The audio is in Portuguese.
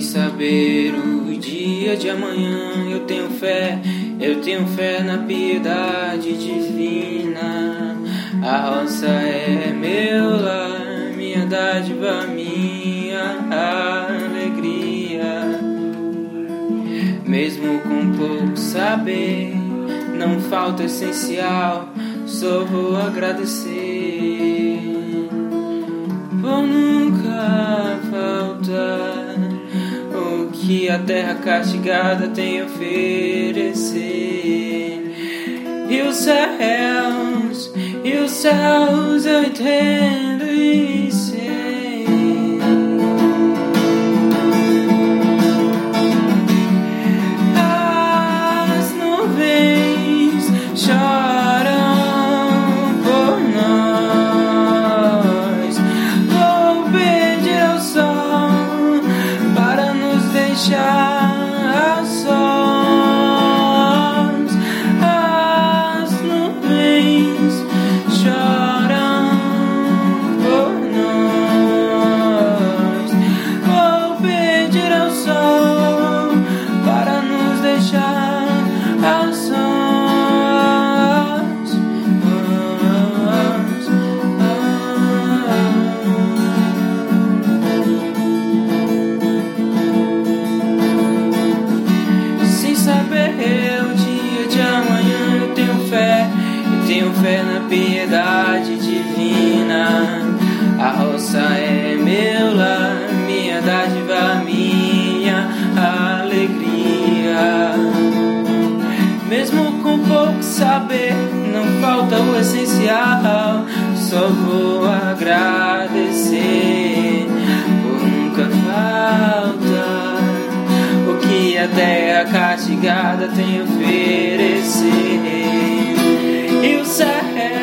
saber o dia de amanhã. Eu tenho fé, eu tenho fé na piedade divina. A roça é meu lar, minha dádiva, minha alegria. Mesmo com pouco saber, não falta essencial, só vou agradecer. Que a terra castigada tem a oferecer. E os céus, e os céus eu entendo e fé na piedade divina. A roça é meu lar, minha dádiva, minha alegria. Mesmo com pouco saber, não falta o essencial. Só vou agradecer por nunca falta o que a terra castigada tem a oferecer. hillside.